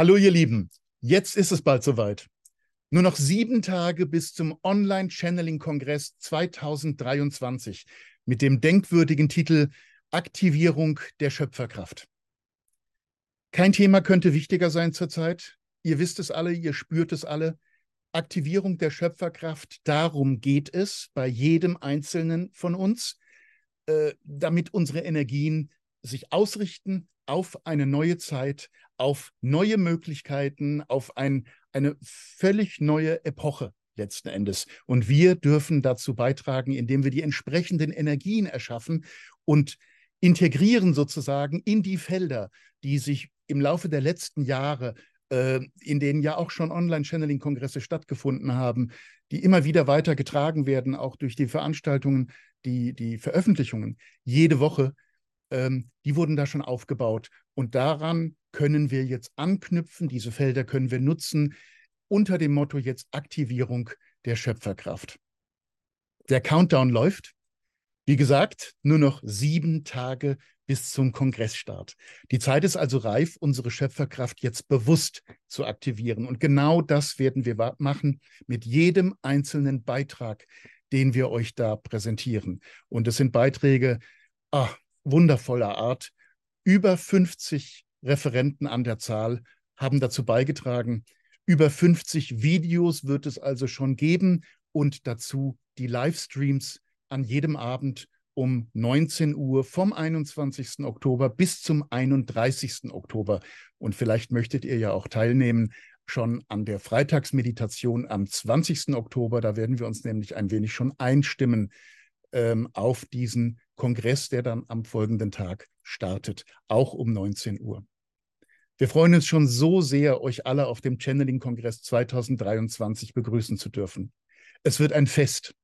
Hallo ihr Lieben, jetzt ist es bald soweit. Nur noch sieben Tage bis zum Online-Channeling-Kongress 2023 mit dem denkwürdigen Titel Aktivierung der Schöpferkraft. Kein Thema könnte wichtiger sein zurzeit. Ihr wisst es alle, ihr spürt es alle. Aktivierung der Schöpferkraft, darum geht es bei jedem Einzelnen von uns, äh, damit unsere Energien sich ausrichten auf eine neue Zeit, auf neue Möglichkeiten, auf ein, eine völlig neue Epoche letzten Endes. Und wir dürfen dazu beitragen, indem wir die entsprechenden Energien erschaffen und integrieren sozusagen in die Felder, die sich im Laufe der letzten Jahre, äh, in denen ja auch schon Online-Channeling-Kongresse stattgefunden haben, die immer wieder weiter getragen werden, auch durch die Veranstaltungen, die, die Veröffentlichungen jede Woche, ähm, die wurden da schon aufgebaut. Und daran können wir jetzt anknüpfen, diese Felder können wir nutzen, unter dem Motto jetzt Aktivierung der Schöpferkraft. Der Countdown läuft. Wie gesagt, nur noch sieben Tage bis zum Kongressstart. Die Zeit ist also reif, unsere Schöpferkraft jetzt bewusst zu aktivieren. Und genau das werden wir machen mit jedem einzelnen Beitrag, den wir euch da präsentieren. Und es sind Beiträge ah, wundervoller Art. Über 50 Referenten an der Zahl haben dazu beigetragen. Über 50 Videos wird es also schon geben und dazu die Livestreams an jedem Abend um 19 Uhr vom 21. Oktober bis zum 31. Oktober. Und vielleicht möchtet ihr ja auch teilnehmen schon an der Freitagsmeditation am 20. Oktober. Da werden wir uns nämlich ein wenig schon einstimmen ähm, auf diesen Kongress, der dann am folgenden Tag startet, auch um 19 Uhr. Wir freuen uns schon so sehr, euch alle auf dem Channeling-Kongress 2023 begrüßen zu dürfen. Es wird ein Fest.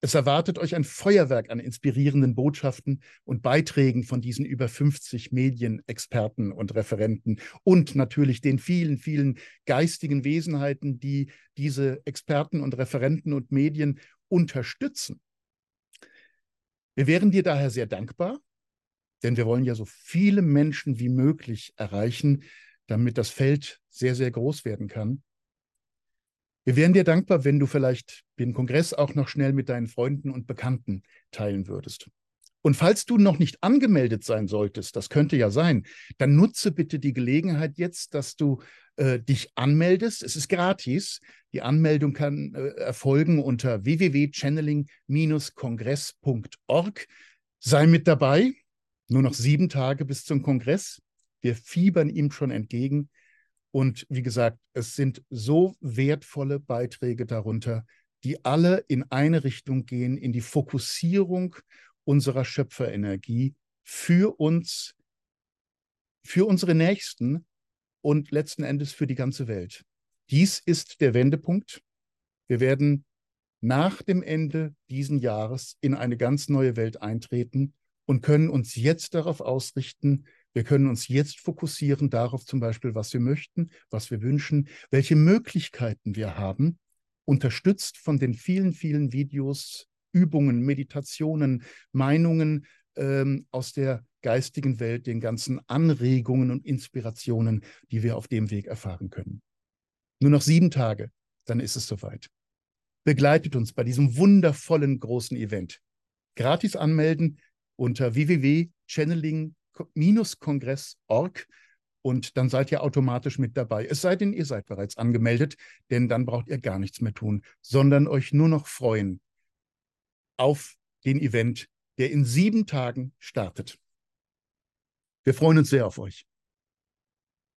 Es erwartet euch ein Feuerwerk an inspirierenden Botschaften und Beiträgen von diesen über 50 Medienexperten und Referenten und natürlich den vielen, vielen geistigen Wesenheiten, die diese Experten und Referenten und Medien unterstützen. Wir wären dir daher sehr dankbar, denn wir wollen ja so viele Menschen wie möglich erreichen, damit das Feld sehr, sehr groß werden kann. Wir wären dir dankbar, wenn du vielleicht den Kongress auch noch schnell mit deinen Freunden und Bekannten teilen würdest. Und falls du noch nicht angemeldet sein solltest, das könnte ja sein, dann nutze bitte die Gelegenheit jetzt, dass du äh, dich anmeldest. Es ist gratis. Die Anmeldung kann äh, erfolgen unter www.channeling-kongress.org. Sei mit dabei. Nur noch sieben Tage bis zum Kongress. Wir fiebern ihm schon entgegen. Und wie gesagt, es sind so wertvolle Beiträge darunter, die alle in eine Richtung gehen, in die Fokussierung unserer Schöpferenergie für uns, für unsere Nächsten und letzten Endes für die ganze Welt. Dies ist der Wendepunkt. Wir werden nach dem Ende diesen Jahres in eine ganz neue Welt eintreten und können uns jetzt darauf ausrichten, wir können uns jetzt fokussieren darauf zum Beispiel, was wir möchten, was wir wünschen, welche Möglichkeiten wir haben, unterstützt von den vielen, vielen Videos, Übungen, Meditationen, Meinungen ähm, aus der geistigen Welt, den ganzen Anregungen und Inspirationen, die wir auf dem Weg erfahren können. Nur noch sieben Tage, dann ist es soweit. Begleitet uns bei diesem wundervollen großen Event. Gratis anmelden unter www.channeling-kongress.org und dann seid ihr automatisch mit dabei. Es sei denn, ihr seid bereits angemeldet, denn dann braucht ihr gar nichts mehr tun, sondern euch nur noch freuen auf den Event, der in sieben Tagen startet. Wir freuen uns sehr auf euch.